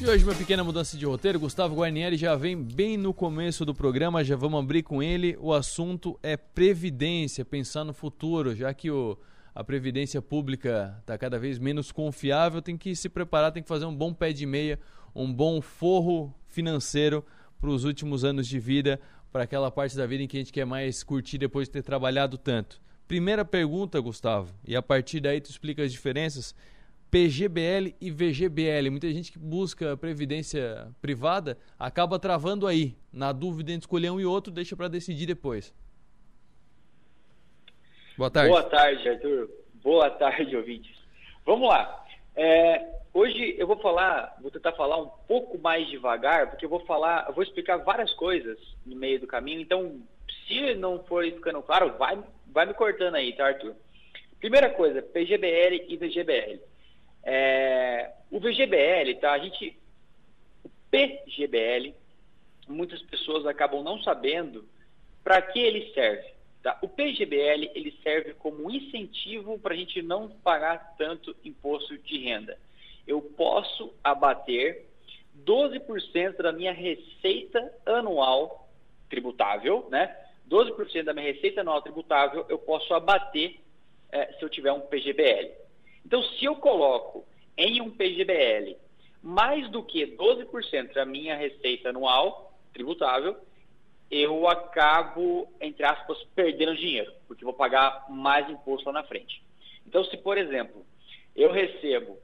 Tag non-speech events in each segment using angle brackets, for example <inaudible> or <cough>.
E hoje uma pequena mudança de roteiro. Gustavo Guarnieri já vem bem no começo do programa, já vamos abrir com ele. O assunto é previdência, pensar no futuro, já que o, a previdência pública está cada vez menos confiável, tem que se preparar, tem que fazer um bom pé de meia, um bom forro financeiro para os últimos anos de vida, para aquela parte da vida em que a gente quer mais curtir depois de ter trabalhado tanto. Primeira pergunta, Gustavo, e a partir daí tu explica as diferenças. PGBL e VGBL. Muita gente que busca previdência privada acaba travando aí. Na dúvida entre escolher um e outro, deixa para decidir depois. Boa tarde. Boa tarde, Arthur. Boa tarde, ouvintes. Vamos lá. É, hoje eu vou falar, vou tentar falar um pouco mais devagar, porque eu vou falar, eu vou explicar várias coisas no meio do caminho. Então, se não for ficando claro, vai, vai me cortando aí, tá, Arthur? Primeira coisa, PGBL e VGBL. É, o VGBL, tá? A gente. O PGBL, muitas pessoas acabam não sabendo para que ele serve. Tá? O PGBL ele serve como incentivo para a gente não pagar tanto imposto de renda. Eu posso abater 12% da minha receita anual tributável, né? 12% da minha receita anual tributável eu posso abater é, se eu tiver um PGBL. Então, se eu coloco em um PGBL mais do que 12% da minha receita anual tributável, eu acabo, entre aspas, perdendo dinheiro, porque vou pagar mais imposto lá na frente. Então, se, por exemplo, eu recebo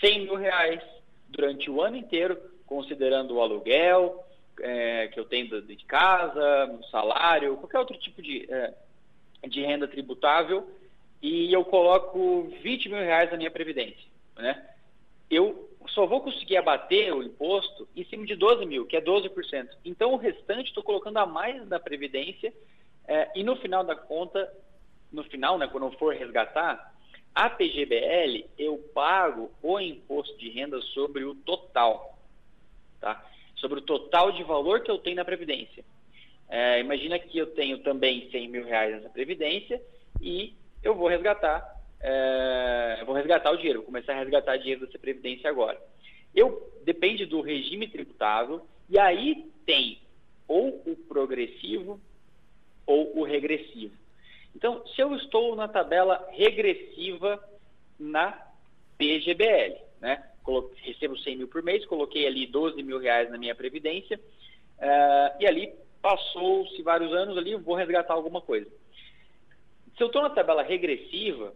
100 mil reais durante o ano inteiro, considerando o aluguel é, que eu tenho de casa, salário, qualquer outro tipo de, é, de renda tributável, e eu coloco 20 mil reais na minha previdência, né? Eu só vou conseguir abater o imposto em cima de 12 mil, que é 12%. Então, o restante estou colocando a mais na previdência é, e no final da conta, no final, né, quando eu for resgatar, a PGBL, eu pago o imposto de renda sobre o total, tá? Sobre o total de valor que eu tenho na Previdência. É, imagina que eu tenho também 100 mil reais nessa Previdência e eu vou resgatar, é, vou resgatar o dinheiro, vou começar a resgatar dinheiro dessa previdência agora. Eu depende do regime tributável e aí tem ou o progressivo ou o regressivo. Então, se eu estou na tabela regressiva na PGBL, né? recebo 100 mil por mês, coloquei ali 12 mil reais na minha previdência uh, e ali passou-se vários anos ali, vou resgatar alguma coisa. Se eu estou na tabela regressiva,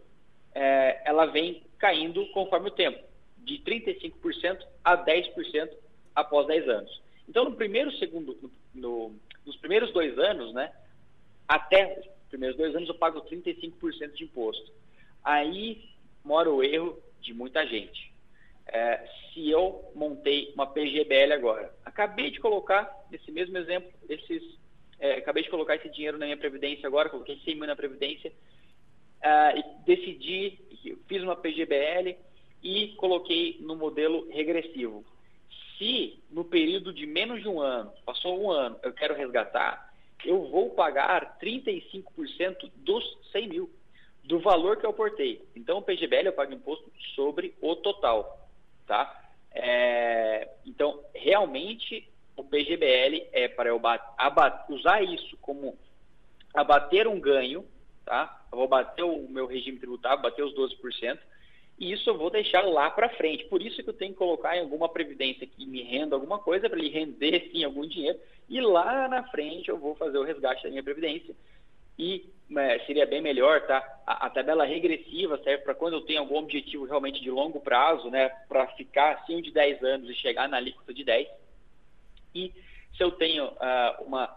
é, ela vem caindo conforme o tempo, de 35% a 10% após 10 anos. Então, no primeiro segundo, no, nos primeiros dois anos, né, até os primeiros dois anos eu pago 35% de imposto. Aí mora o erro de muita gente. É, se eu montei uma PGBL agora, acabei de colocar, nesse mesmo exemplo, esses é, acabei de colocar esse dinheiro na minha previdência agora, coloquei 100 mil na previdência, uh, e decidi, fiz uma PGBL e coloquei no modelo regressivo. Se no período de menos de um ano, passou um ano, eu quero resgatar, eu vou pagar 35% dos 100 mil, do valor que eu aportei. Então, o PGBL eu pago imposto sobre o total, tá? É, então, realmente, o PGBL é para eu usar isso como abater um ganho, tá? Eu vou bater o meu regime tributário, bater os 12%, e isso eu vou deixar lá para frente. Por isso que eu tenho que colocar em alguma previdência que me renda alguma coisa, para ele render sim algum dinheiro, e lá na frente eu vou fazer o resgate da minha previdência. E é, seria bem melhor, tá? A, a tabela regressiva serve para quando eu tenho algum objetivo realmente de longo prazo, né? Para ficar acima de 10 anos e chegar na alíquota de 10 e se eu tenho uh, uma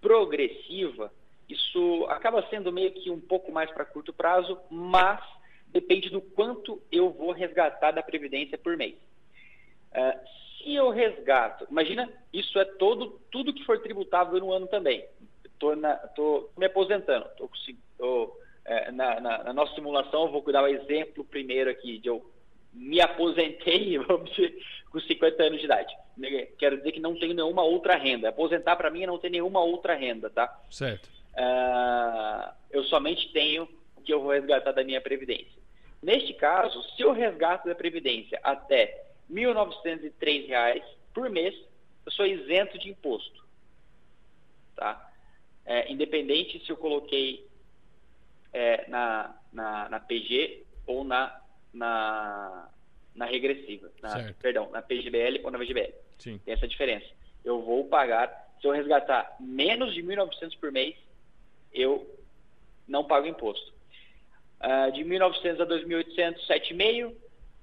progressiva, isso acaba sendo meio que um pouco mais para curto prazo, mas depende do quanto eu vou resgatar da Previdência por mês. Uh, se eu resgato, imagina, isso é todo, tudo que for tributável no ano também. Estou me aposentando, tô, tô, é, na, na, na, nossa simulação, eu vou dar o um exemplo primeiro aqui de eu me aposentei, <laughs> vamos dizer, com 50 anos de idade. Quero dizer que não tenho nenhuma outra renda. Aposentar para mim é não ter nenhuma outra renda, tá? Certo. Uh, eu somente tenho o que eu vou resgatar da minha previdência. Neste caso, se eu resgato da previdência até R$ 1.903 por mês, eu sou isento de imposto. Tá? É, independente se eu coloquei é, na, na, na, PG ou na, na, na regressiva. Na, perdão, na PGBL ou na VGBL. Sim. Tem essa diferença. Eu vou pagar, se eu resgatar menos de 1.900 por mês, eu não pago imposto. Uh, de 1.900 a 2.800, 7,5.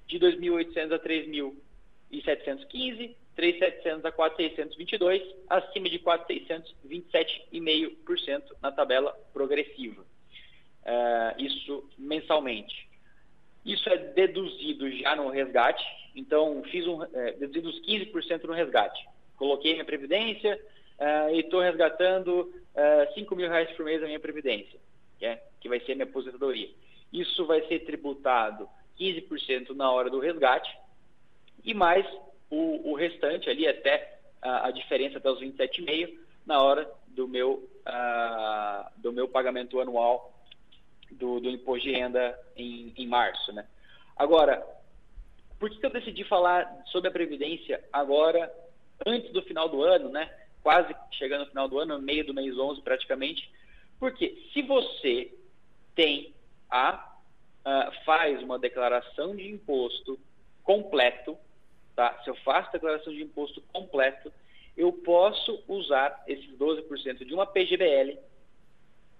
De 2.800 a 3.715. 3.700 a 4.622. Acima de 4.600, 27,5% na tabela progressiva. Uh, isso mensalmente. Isso é deduzido já no resgate. Então, fiz um, é, deduzido os 15% no resgate. Coloquei minha previdência uh, e estou resgatando uh, 5 mil reais por mês da minha previdência, que, é, que vai ser minha aposentadoria. Isso vai ser tributado 15% na hora do resgate e mais o, o restante ali até a, a diferença até os 27,5 na hora do meu, uh, do meu pagamento anual do, do imposto de renda em, em março. Né? Agora, por que eu decidi falar sobre a Previdência agora, antes do final do ano, né? quase chegando no final do ano, no meio do mês 11 praticamente? Porque se você tem a faz uma declaração de imposto completo, tá? Se eu faço declaração de imposto completo, eu posso usar esses 12% de uma PGBL,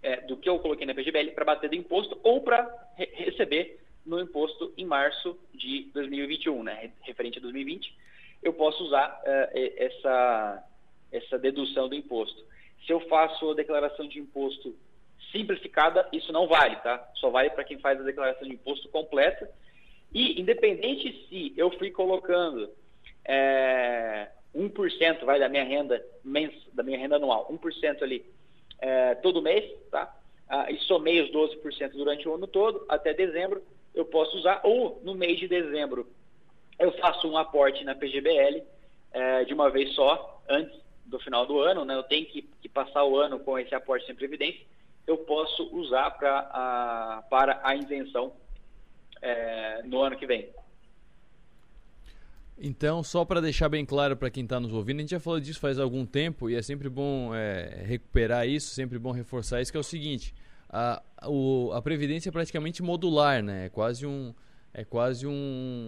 é, do que eu coloquei na PGBL, para bater do imposto ou para re receber no imposto em março de 2021, né? Referente a 2020, eu posso usar uh, essa, essa dedução do imposto. Se eu faço a declaração de imposto simplificada, isso não vale, tá? Só vale para quem faz a declaração de imposto completa. E, independente se eu fui colocando é, 1% vai da minha renda mens, da minha renda anual, 1% ali é, todo mês, tá? Ah, e somei os 12% durante o ano todo, até dezembro, eu posso usar, ou no mês de dezembro, eu faço um aporte na PGBL é, de uma vez só, antes do final do ano, né? Eu tenho que, que passar o ano com esse aporte sem previdência eu posso usar pra, a, para a isenção é, no ano que vem. Então, só para deixar bem claro para quem está nos ouvindo, a gente já falou disso faz algum tempo e é sempre bom é, recuperar isso, sempre bom reforçar isso, que é o seguinte, a, o, a Previdência é praticamente modular, né? É quase um, é quase um,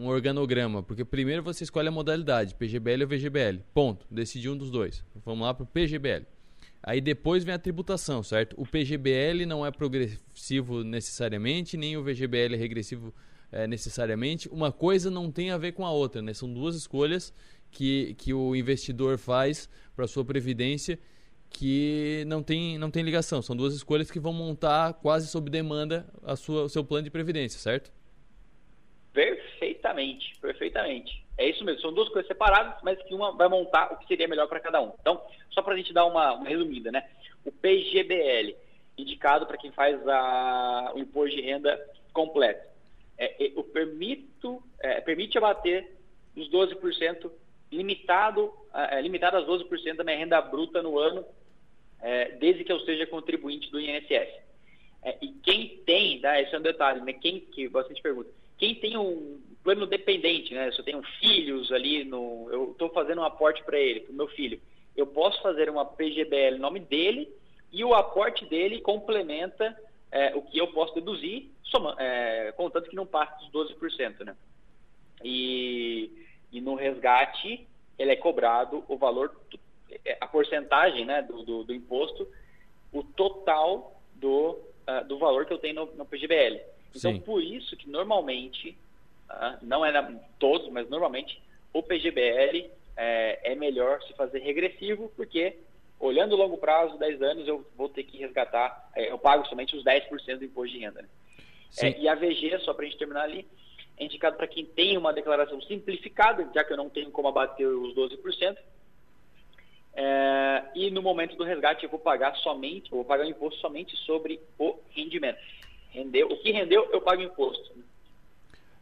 um, organograma, porque primeiro você escolhe a modalidade, PGBL ou VGBL, ponto, decide um dos dois. Vamos lá para o PGBL. Aí depois vem a tributação, certo? O PGBL não é progressivo necessariamente, nem o VGBL é regressivo é, necessariamente. Uma coisa não tem a ver com a outra, né? São duas escolhas que, que o investidor faz para sua previdência que não tem, não tem ligação. São duas escolhas que vão montar quase sob demanda a sua, o seu plano de previdência, certo? Perfeitamente, perfeitamente. É isso mesmo, são duas coisas separadas, mas que uma vai montar o que seria melhor para cada um. Então, só para a gente dar uma, uma, resumida, né? O PGBL, indicado para quem faz a, o imposto de renda completo, é, é, o permito, é, permite abater os 12%, limitado, é, limitado aos 12% da minha renda bruta no ano, é, desde que eu seja contribuinte do INSS. É, e quem tem, tá, esse é um detalhe, né? Quem, que bastante pergunta, quem tem um plano dependente, né? Se eu tenho filhos ali, no, eu estou fazendo um aporte para ele, para o meu filho, eu posso fazer uma PGBL no nome dele e o aporte dele complementa é, o que eu posso deduzir, soma, é, contanto que não passe dos 12%, né? E, e no resgate, ele é cobrado o valor, é, a porcentagem né, do, do, do imposto, o total do, uh, do valor que eu tenho no, no PGBL. Então, Sim. por isso que normalmente, uh, não é na, todos, mas normalmente, o PGBL é, é, melhor se fazer regressivo, porque olhando o longo prazo, 10 anos, eu vou ter que resgatar, é, eu pago somente os 10% do imposto de renda. Né? É, e a VG, só para a gente terminar ali, é indicado para quem tem uma declaração simplificada, já que eu não tenho como abater os 12%. É, e no momento do resgate eu vou pagar somente, eu vou pagar o imposto somente sobre o rendimento. Rendeu, o que rendeu, eu pago imposto.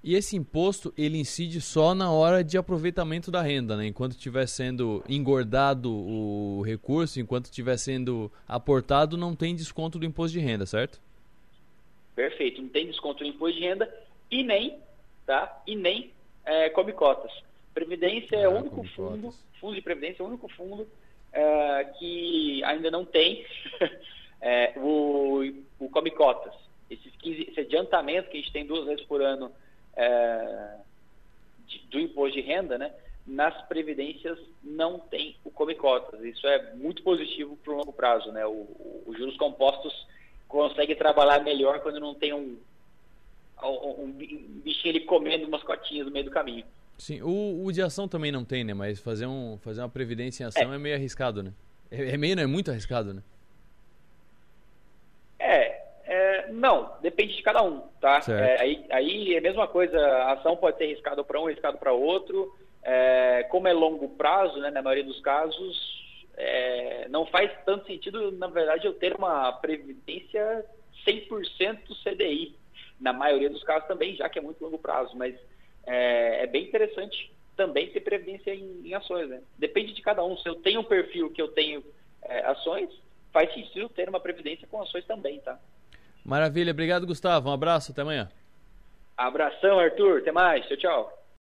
E esse imposto, ele incide só na hora de aproveitamento da renda, né? Enquanto estiver sendo engordado o recurso, enquanto estiver sendo aportado, não tem desconto do imposto de renda, certo? Perfeito, não tem desconto do imposto de renda e nem, tá? E nem é, come cotas. Previdência é o único fundo, fundo de previdência é o único fundo é, que ainda não tem <laughs> é, o, o come cotas. Esses 15, esse adiantamento que a gente tem duas vezes por ano é, de, do imposto de renda, né? nas previdências não tem o come cotas. Isso é muito positivo para o longo prazo. Né? Os juros compostos consegue trabalhar melhor quando não tem um, um, bichinho ali comendo umas cotinhas no meio do caminho. Sim, o, o de ação também não tem, né? Mas fazer, um, fazer uma previdência em ação é, é meio arriscado, né? É, é meio, não, é muito arriscado, né? É, é não, depende de cada um, tá? É, aí, aí é a mesma coisa, a ação pode ser arriscada para um, arriscado para outro. É, como é longo prazo, né, na maioria dos casos, é, não faz tanto sentido, na verdade, eu ter uma previdência 100% CDI. Na maioria dos casos também, já que é muito longo prazo, mas é, é bem interessante também ter previdência em, em, ações. Né? Depende de cada um. Se eu tenho um perfil que eu tenho é, ações, faz sentido ter uma previdência com ações também, tá? Maravilha. Obrigado, Gustavo. Um abraço. Até amanhã. Abração, Arthur. Até mais. Tchau, tchau.